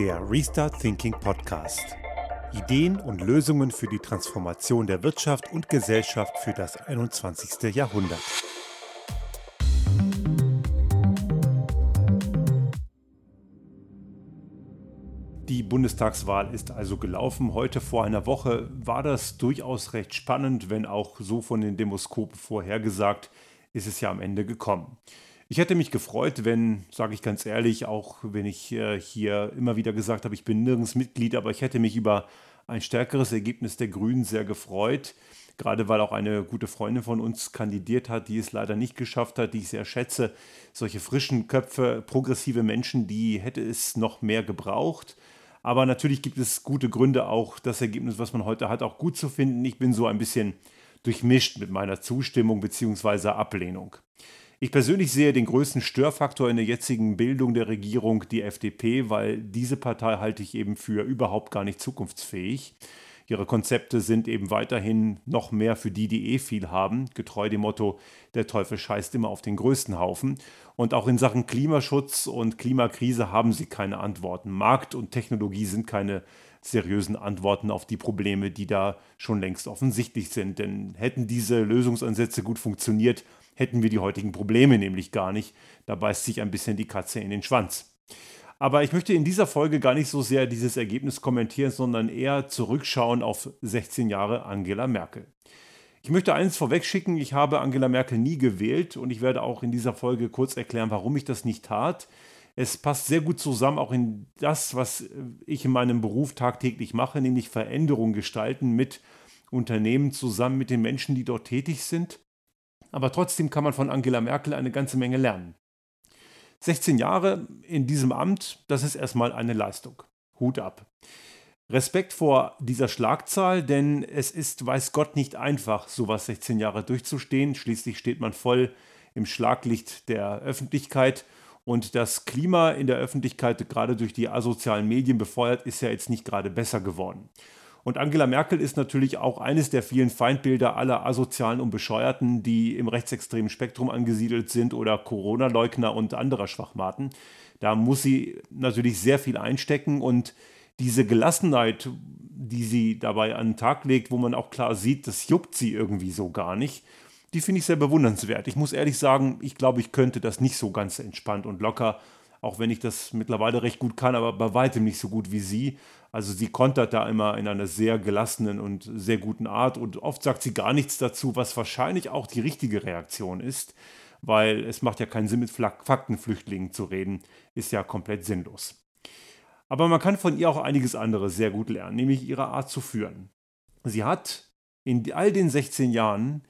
Der Restart Thinking Podcast. Ideen und Lösungen für die Transformation der Wirtschaft und Gesellschaft für das 21. Jahrhundert. Die Bundestagswahl ist also gelaufen. Heute vor einer Woche war das durchaus recht spannend, wenn auch so von den Demoskopen vorhergesagt, ist es ja am Ende gekommen. Ich hätte mich gefreut, wenn, sage ich ganz ehrlich, auch wenn ich äh, hier immer wieder gesagt habe, ich bin nirgends Mitglied, aber ich hätte mich über ein stärkeres Ergebnis der Grünen sehr gefreut. Gerade weil auch eine gute Freundin von uns kandidiert hat, die es leider nicht geschafft hat, die ich sehr schätze. Solche frischen Köpfe, progressive Menschen, die hätte es noch mehr gebraucht. Aber natürlich gibt es gute Gründe, auch das Ergebnis, was man heute hat, auch gut zu finden. Ich bin so ein bisschen durchmischt mit meiner Zustimmung bzw. Ablehnung. Ich persönlich sehe den größten Störfaktor in der jetzigen Bildung der Regierung die FDP, weil diese Partei halte ich eben für überhaupt gar nicht zukunftsfähig. Ihre Konzepte sind eben weiterhin noch mehr für die, die eh viel haben, getreu dem Motto, der Teufel scheißt immer auf den größten Haufen. Und auch in Sachen Klimaschutz und Klimakrise haben sie keine Antworten. Markt und Technologie sind keine seriösen Antworten auf die Probleme, die da schon längst offensichtlich sind. Denn hätten diese Lösungsansätze gut funktioniert, hätten wir die heutigen Probleme nämlich gar nicht. Da beißt sich ein bisschen die Katze in den Schwanz. Aber ich möchte in dieser Folge gar nicht so sehr dieses Ergebnis kommentieren, sondern eher zurückschauen auf 16 Jahre Angela Merkel. Ich möchte eines vorwegschicken, ich habe Angela Merkel nie gewählt und ich werde auch in dieser Folge kurz erklären, warum ich das nicht tat. Es passt sehr gut zusammen, auch in das, was ich in meinem Beruf tagtäglich mache, nämlich Veränderungen gestalten mit Unternehmen zusammen mit den Menschen, die dort tätig sind aber trotzdem kann man von Angela Merkel eine ganze Menge lernen. 16 Jahre in diesem Amt, das ist erstmal eine Leistung. Hut ab. Respekt vor dieser Schlagzahl, denn es ist, weiß Gott, nicht einfach, sowas 16 Jahre durchzustehen. Schließlich steht man voll im Schlaglicht der Öffentlichkeit und das Klima in der Öffentlichkeit, gerade durch die asozialen Medien befeuert, ist ja jetzt nicht gerade besser geworden. Und Angela Merkel ist natürlich auch eines der vielen Feindbilder aller Asozialen und Bescheuerten, die im rechtsextremen Spektrum angesiedelt sind oder Corona-Leugner und anderer Schwachmaten. Da muss sie natürlich sehr viel einstecken und diese Gelassenheit, die sie dabei an den Tag legt, wo man auch klar sieht, das juckt sie irgendwie so gar nicht, die finde ich sehr bewundernswert. Ich muss ehrlich sagen, ich glaube, ich könnte das nicht so ganz entspannt und locker auch wenn ich das mittlerweile recht gut kann, aber bei weitem nicht so gut wie sie. Also sie kontert da immer in einer sehr gelassenen und sehr guten Art und oft sagt sie gar nichts dazu, was wahrscheinlich auch die richtige Reaktion ist, weil es macht ja keinen Sinn, mit Faktenflüchtlingen zu reden, ist ja komplett sinnlos. Aber man kann von ihr auch einiges andere sehr gut lernen, nämlich ihre Art zu führen. Sie hat in all den 16 Jahren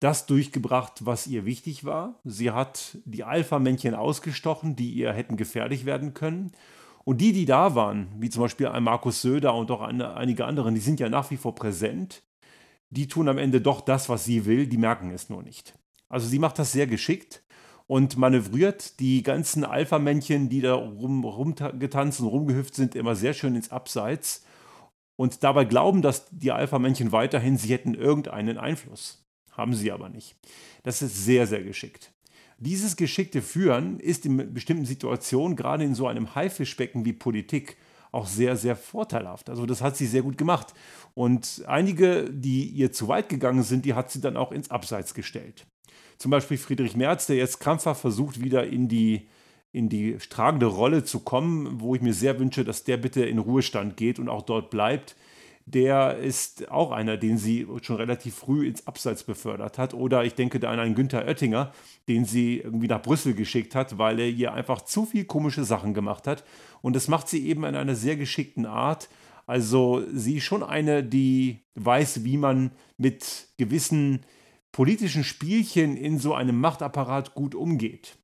das durchgebracht, was ihr wichtig war. Sie hat die Alpha-Männchen ausgestochen, die ihr hätten gefährlich werden können. Und die, die da waren, wie zum Beispiel ein Markus Söder und auch eine, einige anderen, die sind ja nach wie vor präsent. Die tun am Ende doch das, was sie will, die merken es nur nicht. Also sie macht das sehr geschickt und manövriert die ganzen Alpha-Männchen, die da rum, rumgetanzt und rumgehüpft sind, immer sehr schön ins Abseits und dabei glauben, dass die Alpha-Männchen weiterhin, sie hätten irgendeinen Einfluss haben sie aber nicht. Das ist sehr, sehr geschickt. Dieses geschickte Führen ist in bestimmten Situationen, gerade in so einem Haifischbecken wie Politik, auch sehr, sehr vorteilhaft. Also das hat sie sehr gut gemacht. Und einige, die ihr zu weit gegangen sind, die hat sie dann auch ins Abseits gestellt. Zum Beispiel Friedrich Merz, der jetzt krampfhaft versucht, wieder in die, in die tragende Rolle zu kommen, wo ich mir sehr wünsche, dass der bitte in Ruhestand geht und auch dort bleibt der ist auch einer, den sie schon relativ früh ins Abseits befördert hat. Oder ich denke da an einen Günther Oettinger, den sie irgendwie nach Brüssel geschickt hat, weil er ihr einfach zu viel komische Sachen gemacht hat. Und das macht sie eben in einer sehr geschickten Art. Also sie ist schon eine, die weiß, wie man mit gewissen politischen Spielchen in so einem Machtapparat gut umgeht.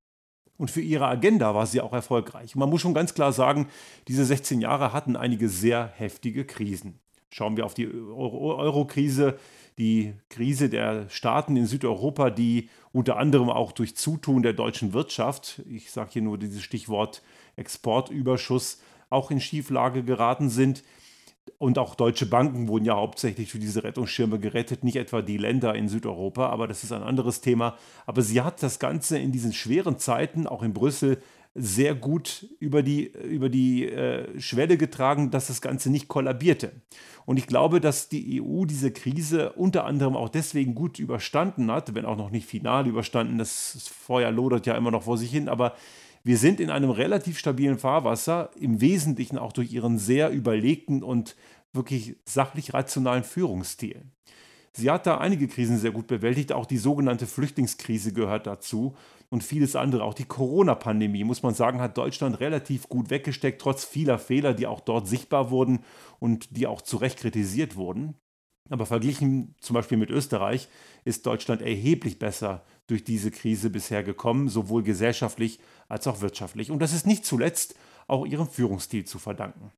Und für ihre Agenda war sie auch erfolgreich. Und man muss schon ganz klar sagen, diese 16 Jahre hatten einige sehr heftige Krisen. Schauen wir auf die Euro-Krise, die Krise der Staaten in Südeuropa, die unter anderem auch durch Zutun der deutschen Wirtschaft, ich sage hier nur dieses Stichwort Exportüberschuss, auch in Schieflage geraten sind. Und auch deutsche Banken wurden ja hauptsächlich für diese Rettungsschirme gerettet, nicht etwa die Länder in Südeuropa, aber das ist ein anderes Thema. Aber sie hat das Ganze in diesen schweren Zeiten, auch in Brüssel, sehr gut über die, über die äh, Schwelle getragen, dass das Ganze nicht kollabierte. Und ich glaube, dass die EU diese Krise unter anderem auch deswegen gut überstanden hat, wenn auch noch nicht final überstanden. Das Feuer lodert ja immer noch vor sich hin, aber wir sind in einem relativ stabilen Fahrwasser, im Wesentlichen auch durch ihren sehr überlegten und wirklich sachlich rationalen Führungsstil. Sie hat da einige Krisen sehr gut bewältigt, auch die sogenannte Flüchtlingskrise gehört dazu und vieles andere. Auch die Corona-Pandemie, muss man sagen, hat Deutschland relativ gut weggesteckt, trotz vieler Fehler, die auch dort sichtbar wurden und die auch zu Recht kritisiert wurden. Aber verglichen zum Beispiel mit Österreich ist Deutschland erheblich besser durch diese Krise bisher gekommen, sowohl gesellschaftlich als auch wirtschaftlich. Und das ist nicht zuletzt auch ihrem Führungsstil zu verdanken.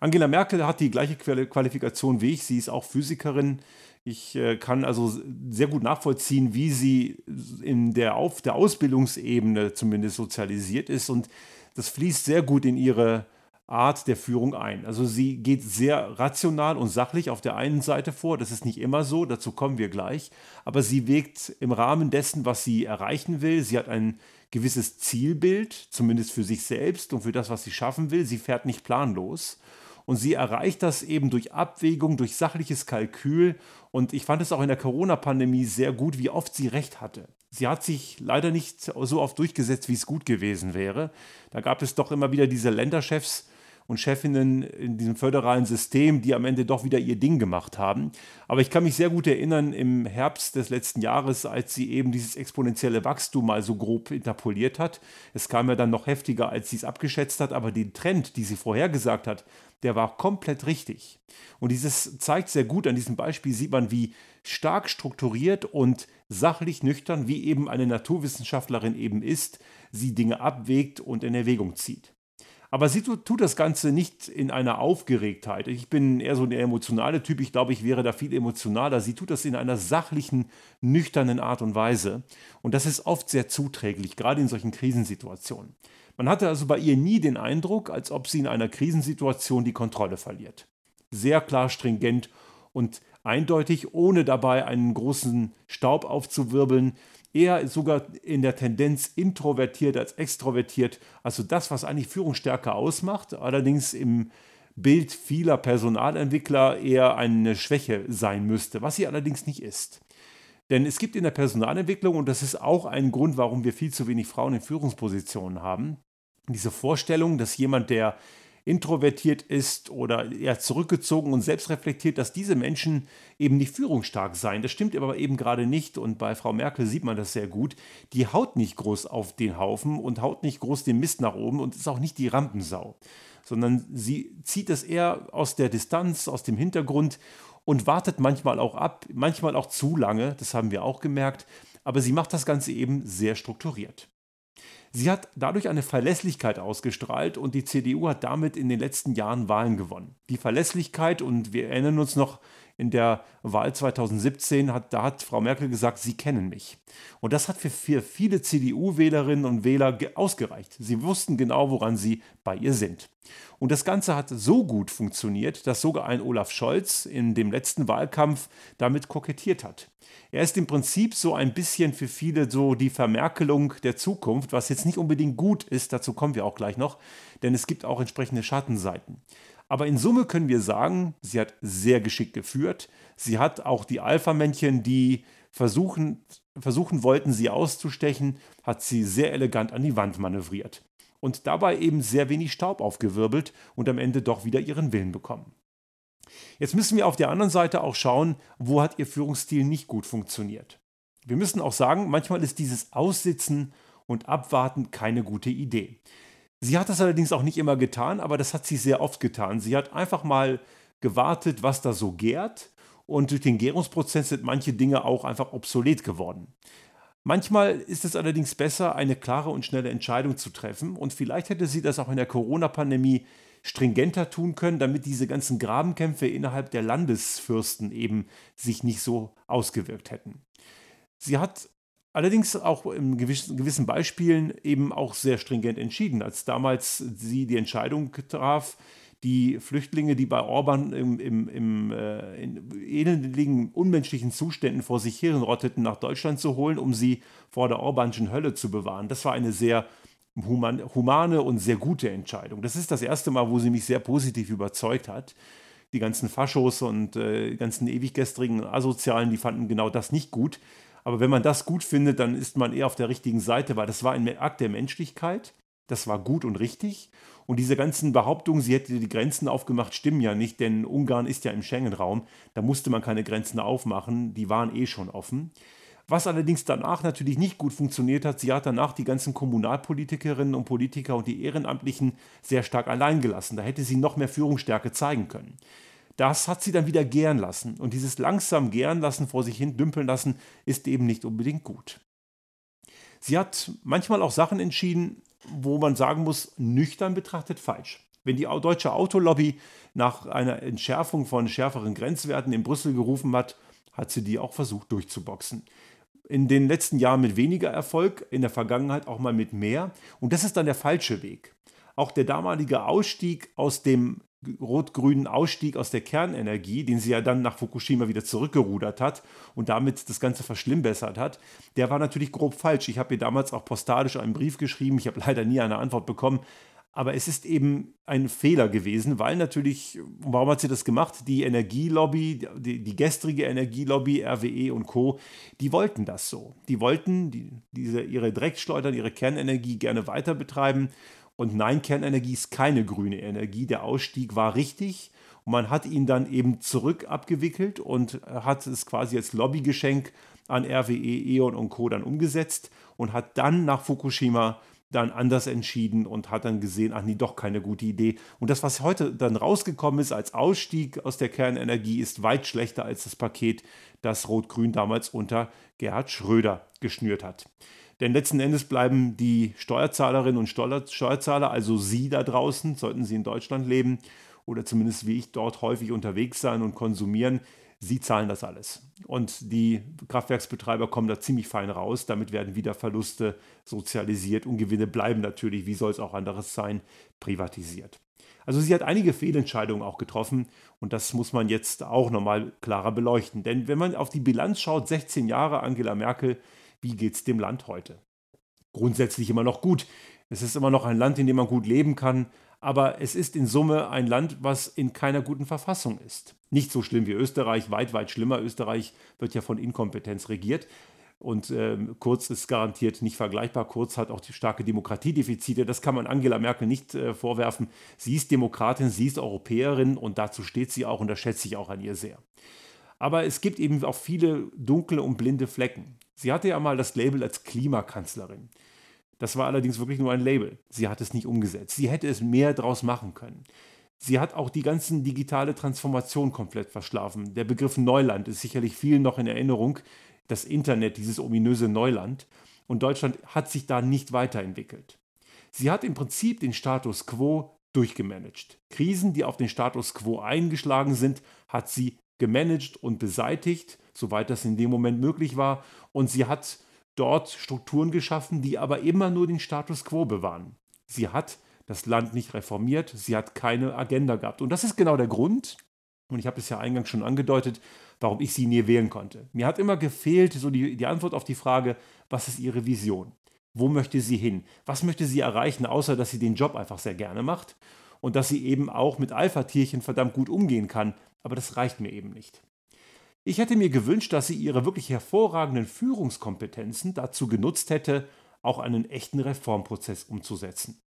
Angela Merkel hat die gleiche Qualifikation wie ich. Sie ist auch Physikerin. Ich äh, kann also sehr gut nachvollziehen, wie sie in der, Auf der Ausbildungsebene zumindest sozialisiert ist. Und das fließt sehr gut in ihre Art der Führung ein. Also sie geht sehr rational und sachlich auf der einen Seite vor. Das ist nicht immer so, dazu kommen wir gleich. Aber sie wägt im Rahmen dessen, was sie erreichen will. Sie hat ein gewisses Zielbild, zumindest für sich selbst und für das, was sie schaffen will. Sie fährt nicht planlos. Und sie erreicht das eben durch Abwägung, durch sachliches Kalkül. Und ich fand es auch in der Corona-Pandemie sehr gut, wie oft sie recht hatte. Sie hat sich leider nicht so oft durchgesetzt, wie es gut gewesen wäre. Da gab es doch immer wieder diese Länderchefs, und Chefinnen in diesem föderalen System, die am Ende doch wieder ihr Ding gemacht haben. Aber ich kann mich sehr gut erinnern im Herbst des letzten Jahres, als sie eben dieses exponentielle Wachstum mal so grob interpoliert hat. Es kam ja dann noch heftiger, als sie es abgeschätzt hat, aber den Trend, die sie vorhergesagt hat, der war komplett richtig. Und dieses zeigt sehr gut, an diesem Beispiel sieht man, wie stark strukturiert und sachlich nüchtern, wie eben eine Naturwissenschaftlerin eben ist, sie Dinge abwägt und in Erwägung zieht. Aber sie tut das Ganze nicht in einer Aufgeregtheit. Ich bin eher so der emotionale Typ. Ich glaube, ich wäre da viel emotionaler. Sie tut das in einer sachlichen, nüchternen Art und Weise. Und das ist oft sehr zuträglich, gerade in solchen Krisensituationen. Man hatte also bei ihr nie den Eindruck, als ob sie in einer Krisensituation die Kontrolle verliert. Sehr klar, stringent und eindeutig, ohne dabei einen großen Staub aufzuwirbeln eher sogar in der Tendenz introvertiert als extrovertiert. Also das, was eigentlich Führungsstärke ausmacht, allerdings im Bild vieler Personalentwickler eher eine Schwäche sein müsste, was sie allerdings nicht ist. Denn es gibt in der Personalentwicklung, und das ist auch ein Grund, warum wir viel zu wenig Frauen in Führungspositionen haben, diese Vorstellung, dass jemand, der introvertiert ist oder eher zurückgezogen und selbstreflektiert, dass diese Menschen eben nicht führungsstark seien. Das stimmt aber eben gerade nicht und bei Frau Merkel sieht man das sehr gut. Die haut nicht groß auf den Haufen und haut nicht groß den Mist nach oben und ist auch nicht die Rampensau, sondern sie zieht das eher aus der Distanz, aus dem Hintergrund und wartet manchmal auch ab, manchmal auch zu lange, das haben wir auch gemerkt, aber sie macht das Ganze eben sehr strukturiert. Sie hat dadurch eine Verlässlichkeit ausgestrahlt und die CDU hat damit in den letzten Jahren Wahlen gewonnen. Die Verlässlichkeit, und wir erinnern uns noch, in der Wahl 2017 hat, da hat Frau Merkel gesagt, Sie kennen mich. Und das hat für, für viele CDU-Wählerinnen und Wähler ausgereicht. Sie wussten genau, woran sie bei ihr sind. Und das Ganze hat so gut funktioniert, dass sogar ein Olaf Scholz in dem letzten Wahlkampf damit kokettiert hat. Er ist im Prinzip so ein bisschen für viele so die Vermerkelung der Zukunft, was jetzt nicht unbedingt gut ist, dazu kommen wir auch gleich noch, denn es gibt auch entsprechende Schattenseiten. Aber in Summe können wir sagen, sie hat sehr geschickt geführt. Sie hat auch die Alpha-Männchen, die versuchen, versuchen wollten, sie auszustechen, hat sie sehr elegant an die Wand manövriert. Und dabei eben sehr wenig Staub aufgewirbelt und am Ende doch wieder ihren Willen bekommen. Jetzt müssen wir auf der anderen Seite auch schauen, wo hat ihr Führungsstil nicht gut funktioniert. Wir müssen auch sagen, manchmal ist dieses Aussitzen und Abwarten keine gute Idee. Sie hat das allerdings auch nicht immer getan, aber das hat sie sehr oft getan. Sie hat einfach mal gewartet, was da so gärt und durch den Gärungsprozess sind manche Dinge auch einfach obsolet geworden. Manchmal ist es allerdings besser, eine klare und schnelle Entscheidung zu treffen und vielleicht hätte sie das auch in der Corona-Pandemie stringenter tun können, damit diese ganzen Grabenkämpfe innerhalb der Landesfürsten eben sich nicht so ausgewirkt hätten. Sie hat Allerdings auch in gewissen, Beispielen eben auch sehr stringent entschieden. Als damals sie die Entscheidung traf, die Flüchtlinge, die bei Orban im, im, im äh, in elendlichen, unmenschlichen Zuständen vor sich hin rotteten, nach Deutschland zu holen, um sie vor der orbanischen Hölle zu bewahren. Das war eine sehr humane und sehr gute Entscheidung. Das ist das erste Mal, wo sie mich sehr positiv überzeugt hat. Die ganzen Faschos und äh, ganzen ewiggestrigen Asozialen, die fanden genau das nicht gut. Aber wenn man das gut findet, dann ist man eher auf der richtigen Seite, weil das war ein Akt der Menschlichkeit. Das war gut und richtig. Und diese ganzen Behauptungen, sie hätte die Grenzen aufgemacht, stimmen ja nicht, denn Ungarn ist ja im Schengen-Raum. Da musste man keine Grenzen aufmachen, die waren eh schon offen. Was allerdings danach natürlich nicht gut funktioniert hat, sie hat danach die ganzen Kommunalpolitikerinnen und Politiker und die Ehrenamtlichen sehr stark allein gelassen. Da hätte sie noch mehr Führungsstärke zeigen können. Das hat sie dann wieder gern lassen. Und dieses langsam gern lassen, vor sich hin dümpeln lassen, ist eben nicht unbedingt gut. Sie hat manchmal auch Sachen entschieden, wo man sagen muss, nüchtern betrachtet falsch. Wenn die deutsche Autolobby nach einer Entschärfung von schärferen Grenzwerten in Brüssel gerufen hat, hat sie die auch versucht durchzuboxen in den letzten Jahren mit weniger Erfolg, in der Vergangenheit auch mal mit mehr. Und das ist dann der falsche Weg. Auch der damalige Ausstieg aus dem rot-grünen Ausstieg aus der Kernenergie, den sie ja dann nach Fukushima wieder zurückgerudert hat und damit das Ganze verschlimmbessert hat, der war natürlich grob falsch. Ich habe ihr damals auch postalisch einen Brief geschrieben, ich habe leider nie eine Antwort bekommen, aber es ist eben ein Fehler gewesen, weil natürlich, warum hat sie das gemacht? Die Energielobby, die, die gestrige Energielobby, RWE und Co., die wollten das so. Die wollten die, diese, ihre Dreckschleudern, ihre Kernenergie gerne weiter betreiben. Und nein, Kernenergie ist keine grüne Energie. Der Ausstieg war richtig. Und man hat ihn dann eben zurück abgewickelt und hat es quasi als Lobbygeschenk an RWE, E.ON und Co. dann umgesetzt und hat dann nach Fukushima dann anders entschieden und hat dann gesehen, ach nee, doch keine gute Idee. Und das, was heute dann rausgekommen ist als Ausstieg aus der Kernenergie, ist weit schlechter als das Paket, das Rot-Grün damals unter Gerhard Schröder geschnürt hat. Denn letzten Endes bleiben die Steuerzahlerinnen und Steuerzahler, also Sie da draußen, sollten Sie in Deutschland leben oder zumindest wie ich dort häufig unterwegs sein und konsumieren, Sie zahlen das alles. Und die Kraftwerksbetreiber kommen da ziemlich fein raus. Damit werden wieder Verluste sozialisiert und Gewinne bleiben natürlich, wie soll es auch anderes sein, privatisiert. Also sie hat einige Fehlentscheidungen auch getroffen und das muss man jetzt auch nochmal klarer beleuchten. Denn wenn man auf die Bilanz schaut, 16 Jahre Angela Merkel, wie geht es dem Land heute? Grundsätzlich immer noch gut. Es ist immer noch ein Land, in dem man gut leben kann, aber es ist in Summe ein Land, was in keiner guten Verfassung ist. Nicht so schlimm wie Österreich, weit, weit schlimmer. Österreich wird ja von Inkompetenz regiert. Und ähm, Kurz ist garantiert nicht vergleichbar. Kurz hat auch die starke Demokratiedefizite. Das kann man Angela Merkel nicht äh, vorwerfen. Sie ist Demokratin, sie ist Europäerin und dazu steht sie auch und das schätze ich auch an ihr sehr. Aber es gibt eben auch viele dunkle und blinde Flecken. Sie hatte ja mal das Label als Klimakanzlerin. Das war allerdings wirklich nur ein Label. Sie hat es nicht umgesetzt. Sie hätte es mehr draus machen können. Sie hat auch die ganzen digitale Transformation komplett verschlafen. Der Begriff Neuland ist sicherlich vielen noch in Erinnerung. Das Internet, dieses ominöse Neuland. Und Deutschland hat sich da nicht weiterentwickelt. Sie hat im Prinzip den Status quo durchgemanagt. Krisen, die auf den Status quo eingeschlagen sind, hat sie gemanagt und beseitigt, soweit das in dem Moment möglich war. Und sie hat dort Strukturen geschaffen, die aber immer nur den Status quo bewahren. Sie hat das Land nicht reformiert, sie hat keine Agenda gehabt. Und das ist genau der Grund, und ich habe es ja eingangs schon angedeutet, warum ich sie nie wählen konnte. Mir hat immer gefehlt so die, die Antwort auf die Frage, was ist ihre Vision? Wo möchte sie hin? Was möchte sie erreichen, außer dass sie den Job einfach sehr gerne macht und dass sie eben auch mit Alpha-Tierchen verdammt gut umgehen kann. Aber das reicht mir eben nicht. Ich hätte mir gewünscht, dass sie ihre wirklich hervorragenden Führungskompetenzen dazu genutzt hätte, auch einen echten Reformprozess umzusetzen.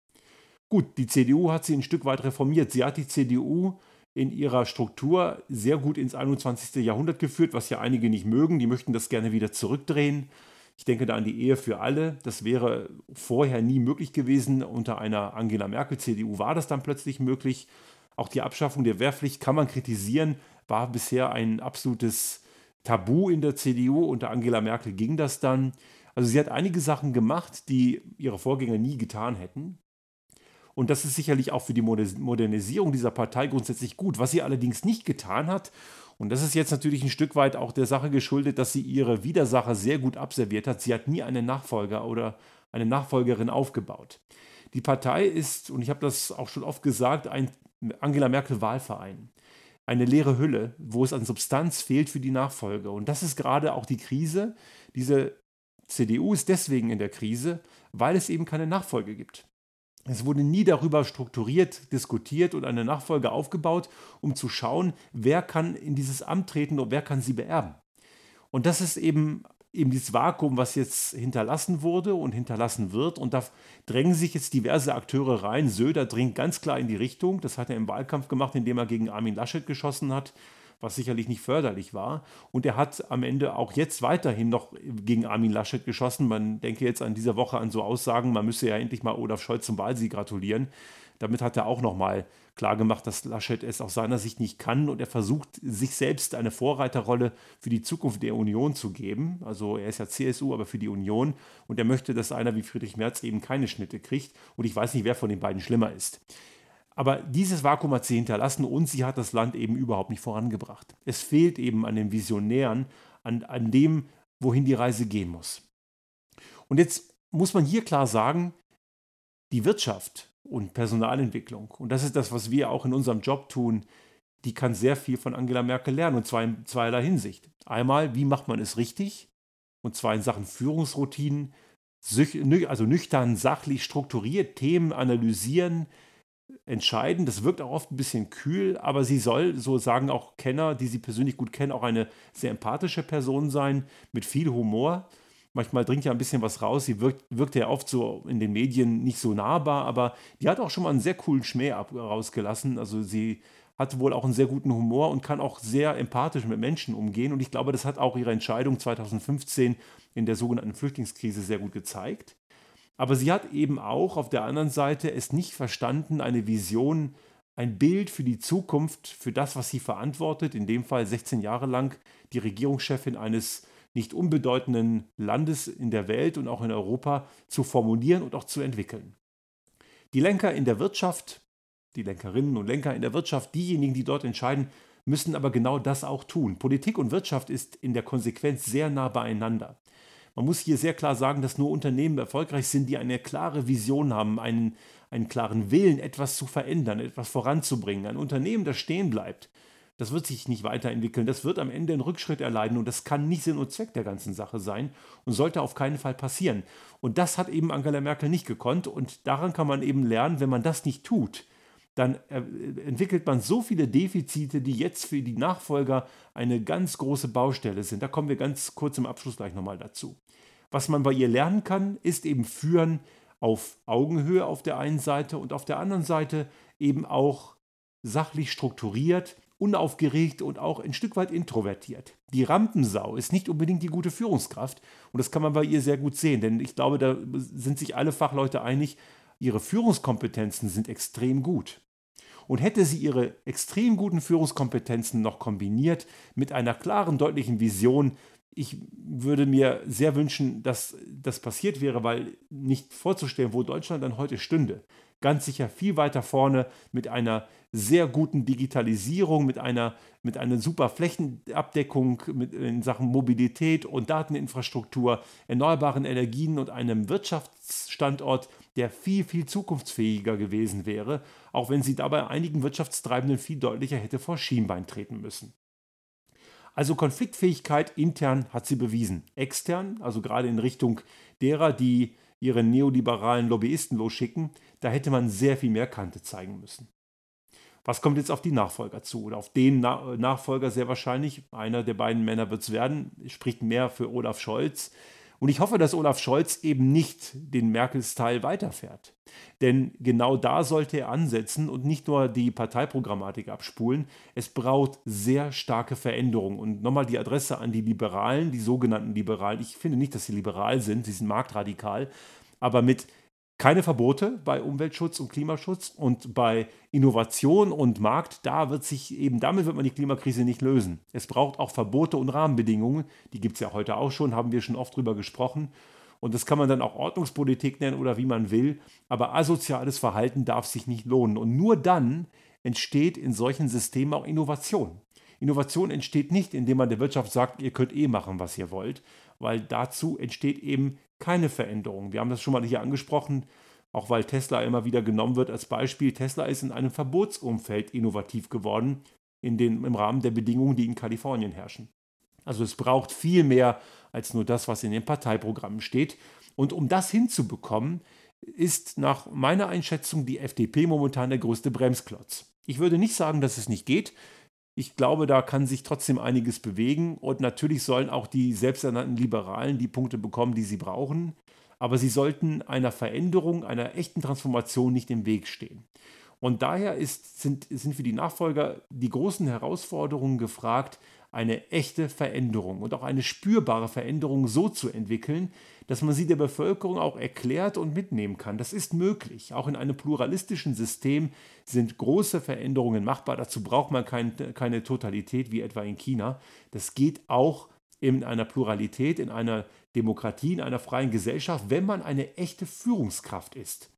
Gut, die CDU hat sie ein Stück weit reformiert. Sie hat die CDU in ihrer Struktur sehr gut ins 21. Jahrhundert geführt, was ja einige nicht mögen. Die möchten das gerne wieder zurückdrehen. Ich denke da an die Ehe für alle. Das wäre vorher nie möglich gewesen. Unter einer Angela Merkel CDU war das dann plötzlich möglich. Auch die Abschaffung der Wehrpflicht kann man kritisieren, war bisher ein absolutes Tabu in der CDU. Unter Angela Merkel ging das dann. Also sie hat einige Sachen gemacht, die ihre Vorgänger nie getan hätten. Und das ist sicherlich auch für die Modernisierung dieser Partei grundsätzlich gut. Was sie allerdings nicht getan hat, und das ist jetzt natürlich ein Stück weit auch der Sache geschuldet, dass sie ihre Widersacher sehr gut abserviert hat. Sie hat nie einen Nachfolger oder eine Nachfolgerin aufgebaut. Die Partei ist, und ich habe das auch schon oft gesagt, ein Angela Merkel Wahlverein eine leere Hülle, wo es an Substanz fehlt für die Nachfolge. Und das ist gerade auch die Krise. Diese CDU ist deswegen in der Krise, weil es eben keine Nachfolge gibt. Es wurde nie darüber strukturiert, diskutiert und eine Nachfolge aufgebaut, um zu schauen, wer kann in dieses Amt treten und wer kann sie beerben. Und das ist eben, eben dieses Vakuum, was jetzt hinterlassen wurde und hinterlassen wird. Und da drängen sich jetzt diverse Akteure rein. Söder dringt ganz klar in die Richtung. Das hat er im Wahlkampf gemacht, indem er gegen Armin Laschet geschossen hat was sicherlich nicht förderlich war. Und er hat am Ende auch jetzt weiterhin noch gegen Armin Laschet geschossen. Man denke jetzt an dieser Woche an so Aussagen, man müsse ja endlich mal Olaf Scholz zum Wahlsieg gratulieren. Damit hat er auch nochmal klargemacht, dass Laschet es aus seiner Sicht nicht kann und er versucht, sich selbst eine Vorreiterrolle für die Zukunft der Union zu geben. Also er ist ja CSU, aber für die Union und er möchte, dass einer wie Friedrich Merz eben keine Schnitte kriegt. Und ich weiß nicht, wer von den beiden schlimmer ist. Aber dieses Vakuum hat sie hinterlassen und sie hat das Land eben überhaupt nicht vorangebracht. Es fehlt eben an den Visionären, an, an dem, wohin die Reise gehen muss. Und jetzt muss man hier klar sagen, die Wirtschaft und Personalentwicklung, und das ist das, was wir auch in unserem Job tun, die kann sehr viel von Angela Merkel lernen, und zwar in zweierlei Hinsicht. Einmal, wie macht man es richtig? Und zwar in Sachen Führungsroutinen, also nüchtern, sachlich, strukturiert, Themen analysieren, entscheiden. Das wirkt auch oft ein bisschen kühl, aber sie soll, so sagen auch Kenner, die sie persönlich gut kennen, auch eine sehr empathische Person sein, mit viel Humor. Manchmal dringt ja ein bisschen was raus. Sie wirkt, wirkt ja oft so in den Medien nicht so nahbar, aber die hat auch schon mal einen sehr coolen Schmäh ab, rausgelassen. Also sie hat wohl auch einen sehr guten Humor und kann auch sehr empathisch mit Menschen umgehen. Und ich glaube, das hat auch ihre Entscheidung 2015 in der sogenannten Flüchtlingskrise sehr gut gezeigt. Aber sie hat eben auch auf der anderen Seite es nicht verstanden, eine Vision, ein Bild für die Zukunft, für das, was sie verantwortet, in dem Fall 16 Jahre lang die Regierungschefin eines nicht unbedeutenden Landes in der Welt und auch in Europa zu formulieren und auch zu entwickeln. Die Lenker in der Wirtschaft, die Lenkerinnen und Lenker in der Wirtschaft, diejenigen, die dort entscheiden, müssen aber genau das auch tun. Politik und Wirtschaft ist in der Konsequenz sehr nah beieinander. Man muss hier sehr klar sagen, dass nur Unternehmen erfolgreich sind, die eine klare Vision haben, einen, einen klaren Willen, etwas zu verändern, etwas voranzubringen. Ein Unternehmen, das stehen bleibt, das wird sich nicht weiterentwickeln, das wird am Ende einen Rückschritt erleiden und das kann nicht Sinn und Zweck der ganzen Sache sein und sollte auf keinen Fall passieren. Und das hat eben Angela Merkel nicht gekonnt und daran kann man eben lernen, wenn man das nicht tut, dann äh, entwickelt man so viele Defizite, die jetzt für die Nachfolger eine ganz große Baustelle sind. Da kommen wir ganz kurz im Abschluss gleich nochmal dazu. Was man bei ihr lernen kann, ist eben führen auf Augenhöhe auf der einen Seite und auf der anderen Seite eben auch sachlich strukturiert, unaufgeregt und auch ein Stück weit introvertiert. Die Rampensau ist nicht unbedingt die gute Führungskraft und das kann man bei ihr sehr gut sehen, denn ich glaube, da sind sich alle Fachleute einig, ihre Führungskompetenzen sind extrem gut. Und hätte sie ihre extrem guten Führungskompetenzen noch kombiniert mit einer klaren, deutlichen Vision, ich würde mir sehr wünschen, dass das passiert wäre, weil nicht vorzustellen, wo Deutschland dann heute stünde. Ganz sicher viel weiter vorne mit einer sehr guten Digitalisierung, mit einer, mit einer super Flächenabdeckung mit, in Sachen Mobilität und Dateninfrastruktur, erneuerbaren Energien und einem Wirtschaftsstandort, der viel, viel zukunftsfähiger gewesen wäre, auch wenn sie dabei einigen Wirtschaftstreibenden viel deutlicher hätte vor Schienbein treten müssen. Also Konfliktfähigkeit intern hat sie bewiesen. Extern, also gerade in Richtung derer, die ihre neoliberalen Lobbyisten losschicken, da hätte man sehr viel mehr Kante zeigen müssen. Was kommt jetzt auf die Nachfolger zu? Oder auf den Na Nachfolger sehr wahrscheinlich. Einer der beiden Männer wird es werden. Spricht mehr für Olaf Scholz. Und ich hoffe, dass Olaf Scholz eben nicht den Merkel-Style weiterfährt. Denn genau da sollte er ansetzen und nicht nur die Parteiprogrammatik abspulen. Es braucht sehr starke Veränderungen. Und nochmal die Adresse an die Liberalen, die sogenannten Liberalen. Ich finde nicht, dass sie liberal sind, sie sind marktradikal. Aber mit keine Verbote bei Umweltschutz und Klimaschutz und bei Innovation und Markt, da wird sich eben, damit wird man die Klimakrise nicht lösen. Es braucht auch Verbote und Rahmenbedingungen, die gibt es ja heute auch schon, haben wir schon oft drüber gesprochen. Und das kann man dann auch Ordnungspolitik nennen oder wie man will, aber asoziales Verhalten darf sich nicht lohnen. Und nur dann entsteht in solchen Systemen auch Innovation. Innovation entsteht nicht, indem man der Wirtschaft sagt, ihr könnt eh machen, was ihr wollt, weil dazu entsteht eben keine Veränderung. Wir haben das schon mal hier angesprochen, auch weil Tesla immer wieder genommen wird als Beispiel. Tesla ist in einem Verbotsumfeld innovativ geworden, in den, im Rahmen der Bedingungen, die in Kalifornien herrschen. Also es braucht viel mehr als nur das, was in den Parteiprogrammen steht. Und um das hinzubekommen, ist nach meiner Einschätzung die FDP momentan der größte Bremsklotz. Ich würde nicht sagen, dass es nicht geht. Ich glaube, da kann sich trotzdem einiges bewegen und natürlich sollen auch die selbsternannten Liberalen die Punkte bekommen, die sie brauchen, aber sie sollten einer Veränderung, einer echten Transformation nicht im Weg stehen. Und daher ist, sind, sind für die Nachfolger die großen Herausforderungen gefragt, eine echte Veränderung und auch eine spürbare Veränderung so zu entwickeln, dass man sie der Bevölkerung auch erklärt und mitnehmen kann. Das ist möglich. Auch in einem pluralistischen System sind große Veränderungen machbar. Dazu braucht man kein, keine Totalität wie etwa in China. Das geht auch in einer Pluralität, in einer Demokratie, in einer freien Gesellschaft, wenn man eine echte Führungskraft ist.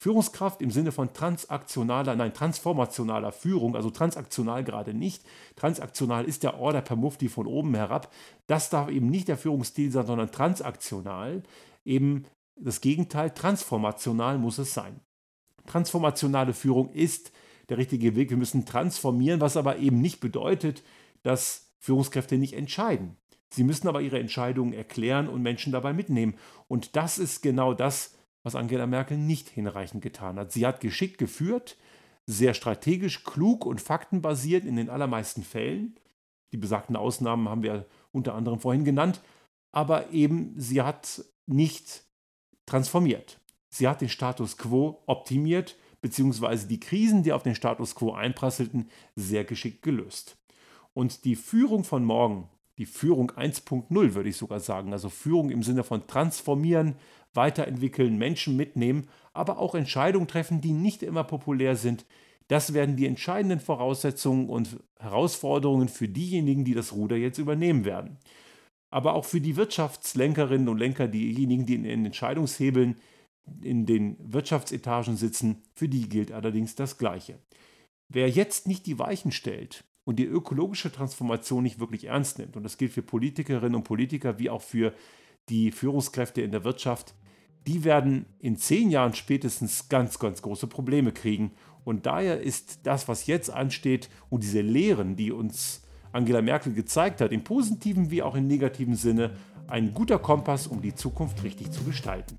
Führungskraft im Sinne von transaktionaler, nein, transformationaler Führung, also transaktional gerade nicht. Transaktional ist der Order per Mufti von oben herab. Das darf eben nicht der Führungsstil sein, sondern transaktional. Eben das Gegenteil, transformational muss es sein. Transformationale Führung ist der richtige Weg. Wir müssen transformieren, was aber eben nicht bedeutet, dass Führungskräfte nicht entscheiden. Sie müssen aber ihre Entscheidungen erklären und Menschen dabei mitnehmen. Und das ist genau das, was Angela Merkel nicht hinreichend getan hat. Sie hat geschickt geführt, sehr strategisch, klug und faktenbasiert in den allermeisten Fällen. Die besagten Ausnahmen haben wir unter anderem vorhin genannt. Aber eben, sie hat nicht transformiert. Sie hat den Status quo optimiert, beziehungsweise die Krisen, die auf den Status quo einprasselten, sehr geschickt gelöst. Und die Führung von morgen, die Führung 1.0 würde ich sogar sagen, also Führung im Sinne von transformieren, weiterentwickeln, Menschen mitnehmen, aber auch Entscheidungen treffen, die nicht immer populär sind. Das werden die entscheidenden Voraussetzungen und Herausforderungen für diejenigen, die das Ruder jetzt übernehmen werden. Aber auch für die Wirtschaftslenkerinnen und Lenker, diejenigen, die in den Entscheidungshebeln in den Wirtschaftsetagen sitzen, für die gilt allerdings das Gleiche. Wer jetzt nicht die Weichen stellt und die ökologische Transformation nicht wirklich ernst nimmt, und das gilt für Politikerinnen und Politiker wie auch für die Führungskräfte in der Wirtschaft, die werden in zehn Jahren spätestens ganz, ganz große Probleme kriegen. Und daher ist das, was jetzt ansteht und diese Lehren, die uns Angela Merkel gezeigt hat, im positiven wie auch im negativen Sinne, ein guter Kompass, um die Zukunft richtig zu gestalten.